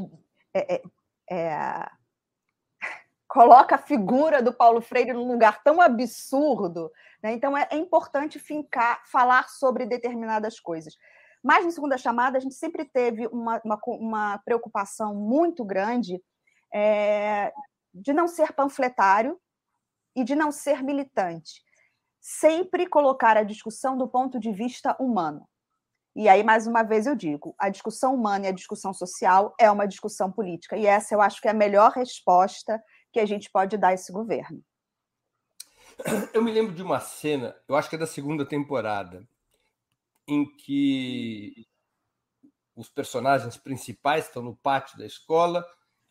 coloca a figura do Paulo Freire num lugar tão absurdo. Né? Então, é, é, importante fincar, falar sobre determinadas coisas. Mas, na segunda chamada, a gente sempre teve uma, uma, uma preocupação muito grande é, de não ser panfletário e de não ser militante. Sempre colocar a discussão do ponto de vista humano. E aí, mais uma vez, eu digo: a discussão humana e a discussão social é uma discussão política. E essa eu acho que é a melhor resposta que a gente pode dar a esse governo. Eu me lembro de uma cena, eu acho que é da segunda temporada, em que os personagens principais estão no pátio da escola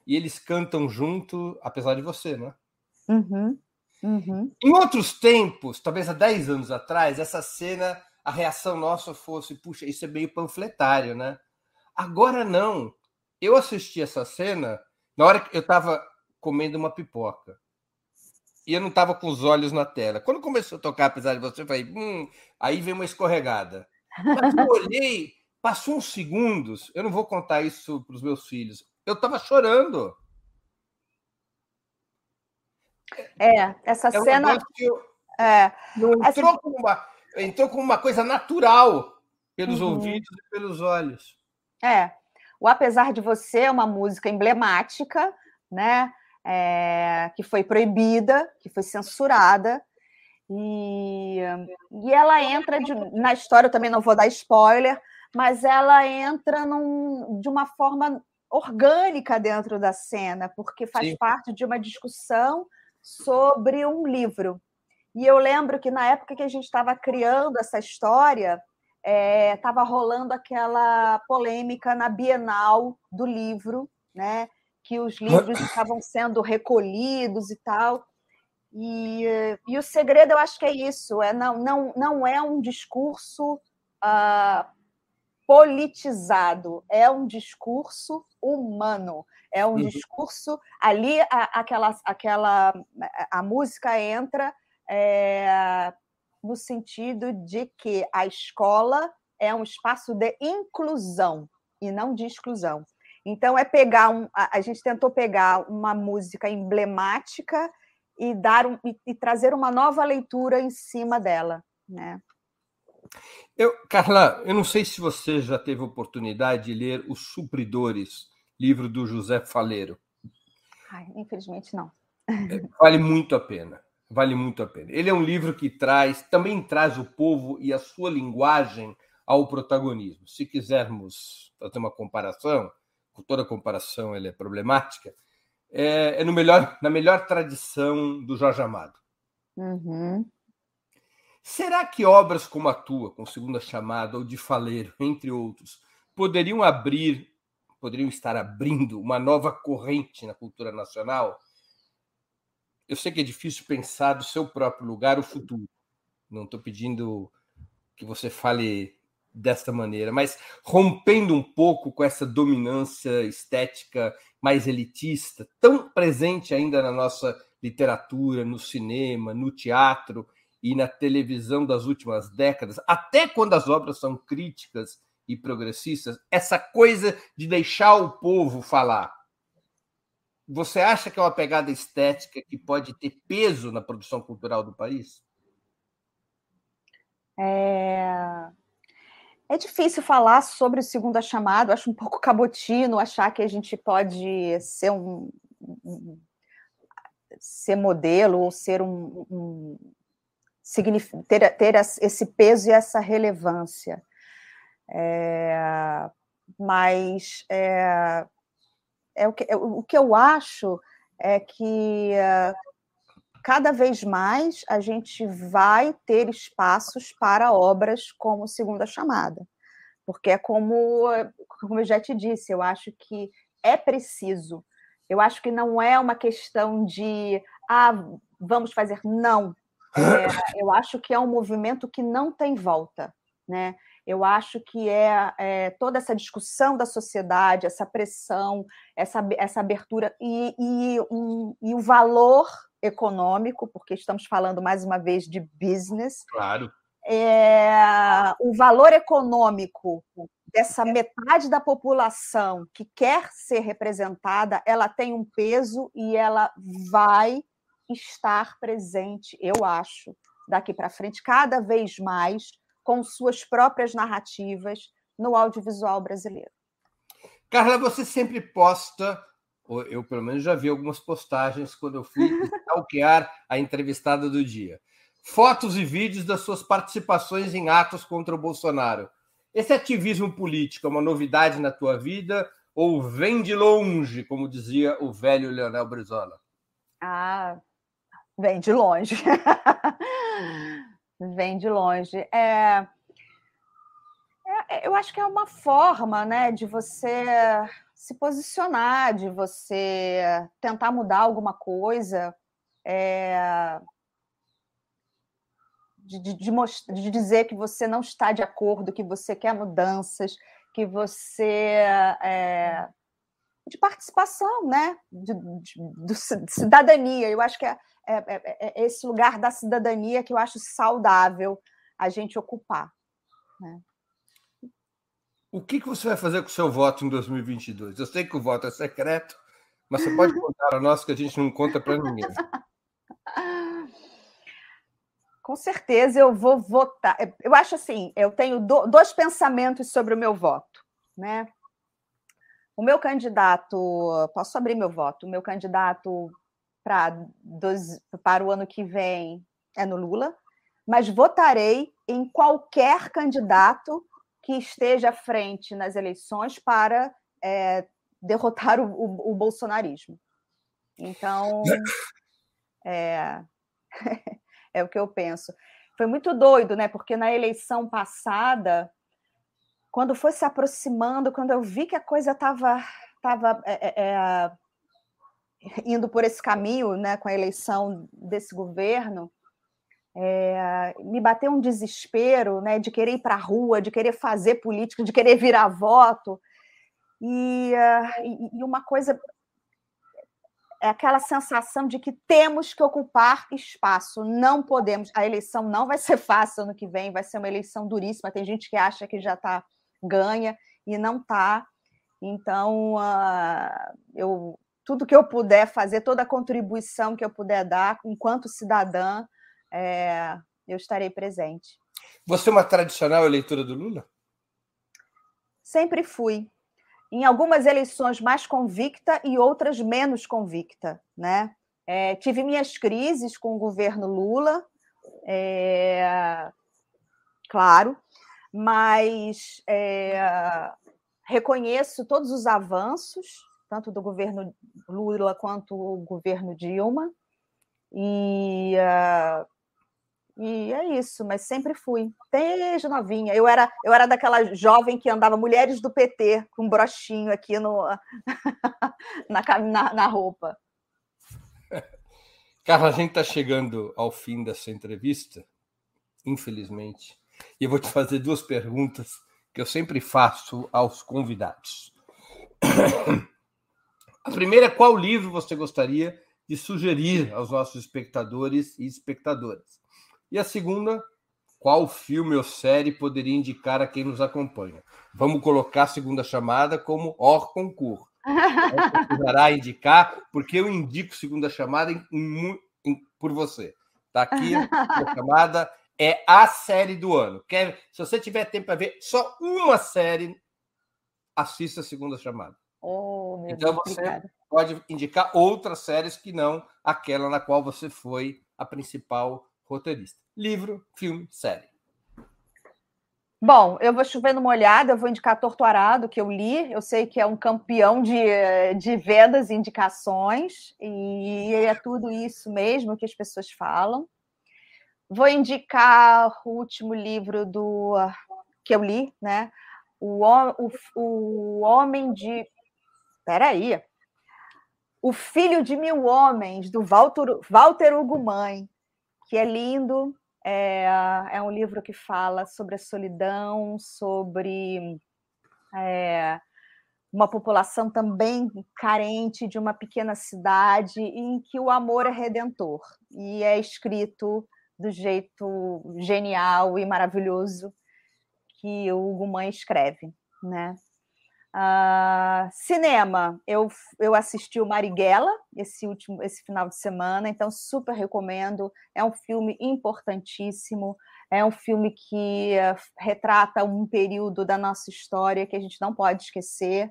e eles cantam junto, apesar de você, né? Uhum, uhum. Em outros tempos, talvez há 10 anos atrás, essa cena, a reação nossa fosse, puxa, isso é meio panfletário, né? Agora não. Eu assisti essa cena na hora que eu estava comendo uma pipoca. E eu não estava com os olhos na tela. Quando começou a tocar, apesar de você, eu falei, hum, aí vem uma escorregada. Mas eu olhei, passou uns segundos, eu não vou contar isso para os meus filhos. Eu estava chorando. É, essa é cena. Um é, não entrou, essa... com uma, entrou com uma coisa natural pelos uhum. ouvidos e pelos olhos. É. O Apesar de Você é uma música emblemática, né? É, que foi proibida, que foi censurada. E, e ela entra de, na história, eu também não vou dar spoiler, mas ela entra num, de uma forma orgânica dentro da cena, porque faz Sim. parte de uma discussão sobre um livro. E eu lembro que na época que a gente estava criando essa história, estava é, rolando aquela polêmica na Bienal do livro, né? Que os livros estavam sendo recolhidos e tal. E, e o segredo, eu acho que é isso: é não, não, não é um discurso uh, politizado, é um discurso humano, é um uhum. discurso. Ali, a, aquela, aquela, a música entra é, no sentido de que a escola é um espaço de inclusão e não de exclusão. Então é pegar um, a, a gente tentou pegar uma música emblemática e dar um, e, e, trazer uma nova leitura em cima dela, né? Eu, Carla, eu não sei se você já teve oportunidade de ler Os Supridores, livro do José Faleiro. Ai, infelizmente não. É, vale muito a pena. Vale muito a pena. Ele é um livro que traz, também traz o povo e a sua linguagem ao protagonismo. Se quisermos fazer uma comparação, toda comparação ela é problemática, é, é no melhor, na melhor tradição do Jorge Amado. Uhum. Será que obras como a tua, com Segunda Chamada ou de Faleiro, entre outros, poderiam abrir, poderiam estar abrindo uma nova corrente na cultura nacional? Eu sei que é difícil pensar do seu próprio lugar o futuro. Não estou pedindo que você fale desta maneira, mas rompendo um pouco com essa dominância estética mais elitista, tão presente ainda na nossa literatura, no cinema, no teatro e na televisão das últimas décadas, até quando as obras são críticas e progressistas, essa coisa de deixar o povo falar. Você acha que é uma pegada estética que pode ter peso na produção cultural do país? É... é difícil falar sobre o segunda chamada, acho um pouco cabotino achar que a gente pode ser um, um ser modelo ou ser um, um ter, ter esse peso e essa relevância. É, mas é, é o, que, é, o que eu acho é que cada vez mais a gente vai ter espaços para obras como Segunda Chamada. Porque é como, como eu já te disse, eu acho que é preciso. Eu acho que não é uma questão de ah, vamos fazer. Não. É, eu acho que é um movimento que não tem volta. Né? Eu acho que é, é, toda essa discussão da sociedade, essa pressão, essa, essa abertura e, e, um, e o valor econômico, porque estamos falando mais uma vez de business. Claro. É, o valor econômico dessa metade da população que quer ser representada, ela tem um peso e ela vai estar presente, eu acho, daqui para frente, cada vez mais com suas próprias narrativas no audiovisual brasileiro. Carla, você sempre posta, eu pelo menos já vi algumas postagens quando eu fui stalkear a entrevistada do dia. Fotos e vídeos das suas participações em atos contra o Bolsonaro. Esse ativismo político é uma novidade na tua vida ou vem de longe, como dizia o velho Leonel Brizola? Ah, vem de longe. vem de longe. É, é, eu acho que é uma forma né, de você se posicionar, de você tentar mudar alguma coisa, é, de, de, de, de, dizer que você não está de acordo, que você quer mudanças, que você. É, de participação, né? De, de, cidadania. Eu acho que é, é, é, é, esse lugar da cidadania que eu acho saudável a gente ocupar. Né? O que, que você vai fazer com o seu voto em 2022? Eu sei que o voto é secreto, mas você pode contar a nós que a gente não conta para ninguém. Com certeza eu vou votar. Eu acho assim, eu tenho dois pensamentos sobre o meu voto, né? O meu candidato, posso abrir meu voto? O meu candidato para, para o ano que vem é no Lula, mas votarei em qualquer candidato que esteja à frente nas eleições para é, derrotar o, o, o, bolsonarismo. Então, é, é o que eu penso. Foi muito doido, né? Porque na eleição passada, quando foi se aproximando, quando eu vi que a coisa estava tava, é, é, é indo por esse caminho, né, com a eleição desse governo, é, me bateu um desespero, né, de querer ir para a rua, de querer fazer política, de querer virar voto, e, uh, e uma coisa é aquela sensação de que temos que ocupar espaço, não podemos. A eleição não vai ser fácil ano que vem, vai ser uma eleição duríssima. Tem gente que acha que já está ganha e não está. Então, uh, eu tudo que eu puder fazer, toda a contribuição que eu puder dar, enquanto cidadã, é, eu estarei presente. Você é uma tradicional eleitora do Lula? Sempre fui. Em algumas eleições mais convicta e outras menos convicta, né? É, tive minhas crises com o governo Lula, é, claro, mas é, reconheço todos os avanços tanto do governo Lula quanto o governo Dilma. E, uh, e é isso, mas sempre fui, desde novinha. Eu era, eu era daquela jovem que andava mulheres do PT com um brochinho aqui no, na, na, na roupa. Carla, a gente está chegando ao fim dessa entrevista, infelizmente, e eu vou te fazer duas perguntas que eu sempre faço aos convidados. A primeira é qual livro você gostaria de sugerir aos nossos espectadores e espectadoras? E a segunda, qual filme ou série poderia indicar a quem nos acompanha? Vamos colocar a segunda chamada como hors concurso. Precisará indicar, porque eu indico segunda chamada em, em, em, por você. Está aqui a chamada é a série do ano. Quer, se você tiver tempo para ver só uma série, assista a segunda chamada. Oh, então Deus, você pode indicar outras séries que não aquela na qual você foi a principal roteirista. Livro, filme, série. Bom, eu vou chover numa olhada, eu vou indicar Torto Arado, que eu li. Eu sei que é um campeão de, de vendas e indicações, e é tudo isso mesmo que as pessoas falam. Vou indicar o último livro do que eu li, né? O, o, o Homem de. Peraí. O Filho de Mil Homens, do Walter, Walter Hugo Mãe, que é lindo, é, é, um livro que fala sobre a solidão, sobre é, uma população também carente de uma pequena cidade em que o amor é redentor. E é escrito do jeito genial e maravilhoso que o Mãe escreve, né? Uh, cinema, eu, eu assisti o Marighella esse último esse final de semana, então super recomendo. É um filme importantíssimo, é um filme que uh, retrata um período da nossa história que a gente não pode esquecer,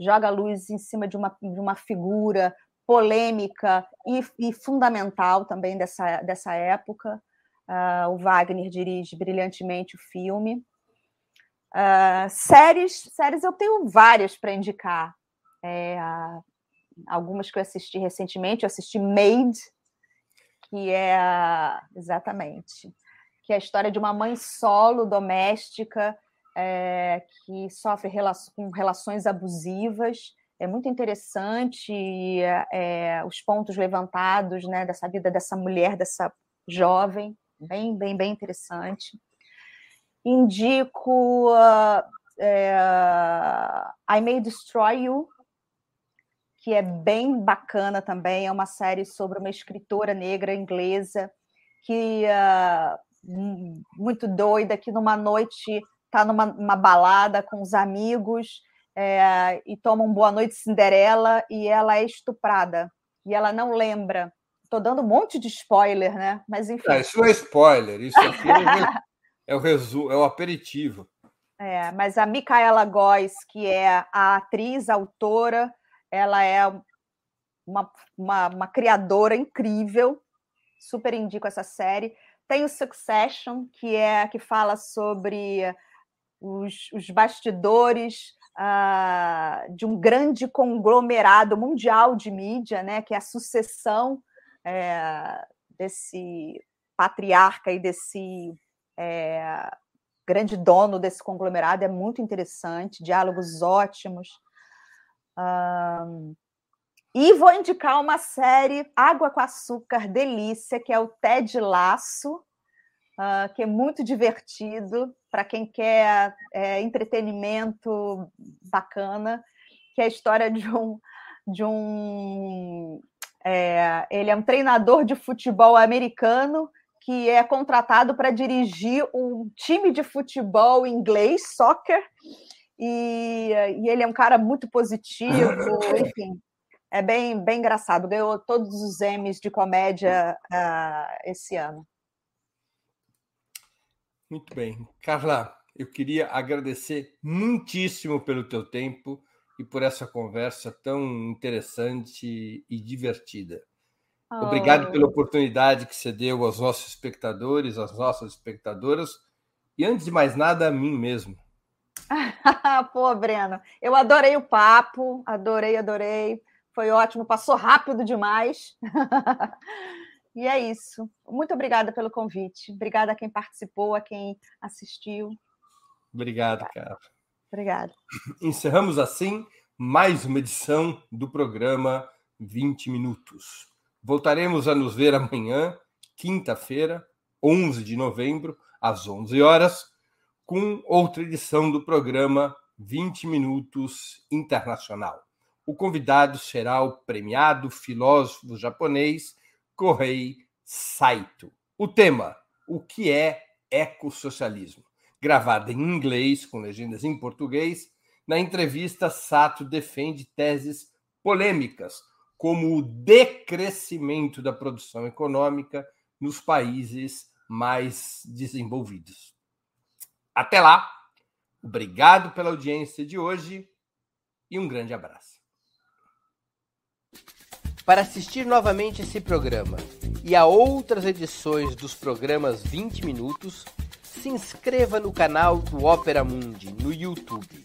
joga luz em cima de uma, de uma figura polêmica e, e fundamental também dessa, dessa época. Uh, o Wagner dirige brilhantemente o filme. Uh, séries, séries eu tenho várias para indicar. É, algumas que eu assisti recentemente, eu assisti Made, que é exatamente que é a história de uma mãe solo doméstica é, que sofre com relações abusivas. É muito interessante é, os pontos levantados né, dessa vida dessa mulher, dessa jovem, bem, bem, bem interessante indico uh, é, I May Destroy You, que é bem bacana também. É uma série sobre uma escritora negra inglesa que uh, muito doida, que numa noite está numa balada com os amigos é, e toma um Boa Noite Cinderela e ela é estuprada. E ela não lembra. Estou dando um monte de spoiler, né? Mas enfim. É, isso é spoiler, isso aqui é é o resumo, é o aperitivo. É, mas a Micaela Góes, que é a atriz, a autora, ela é uma, uma, uma criadora incrível. Super indico essa série. Tem o Succession, que é que fala sobre os, os bastidores uh, de um grande conglomerado mundial de mídia, né? Que é a sucessão é, desse patriarca e desse é, grande dono desse conglomerado, é muito interessante, diálogos ótimos. Um, e vou indicar uma série Água com Açúcar Delícia, que é o Ted Laço, uh, que é muito divertido para quem quer é, entretenimento bacana, que é a história de um de um é, ele é um treinador de futebol americano que é contratado para dirigir um time de futebol inglês, soccer, e, e ele é um cara muito positivo, enfim, é bem, bem engraçado. Ganhou todos os Emmys de comédia uh, esse ano. Muito bem. Carla, eu queria agradecer muitíssimo pelo teu tempo e por essa conversa tão interessante e divertida. Obrigado pela oportunidade que você deu aos nossos espectadores, às nossas espectadoras, e antes de mais nada, a mim mesmo. Pô, Breno, eu adorei o papo, adorei, adorei. Foi ótimo, passou rápido demais. e é isso. Muito obrigada pelo convite. Obrigada a quem participou, a quem assistiu. Obrigado, cara. Obrigada. Encerramos assim mais uma edição do programa 20 Minutos. Voltaremos a nos ver amanhã, quinta-feira, 11 de novembro, às 11 horas, com outra edição do programa 20 Minutos Internacional. O convidado será o premiado filósofo japonês Kohei Saito. O tema: O que é ecossocialismo? Gravada em inglês, com legendas em português, na entrevista, Sato defende teses polêmicas como o decrescimento da produção econômica nos países mais desenvolvidos. Até lá, obrigado pela audiência de hoje e um grande abraço. Para assistir novamente esse programa e a outras edições dos programas 20 Minutos, se inscreva no canal do Opera Mundi no YouTube.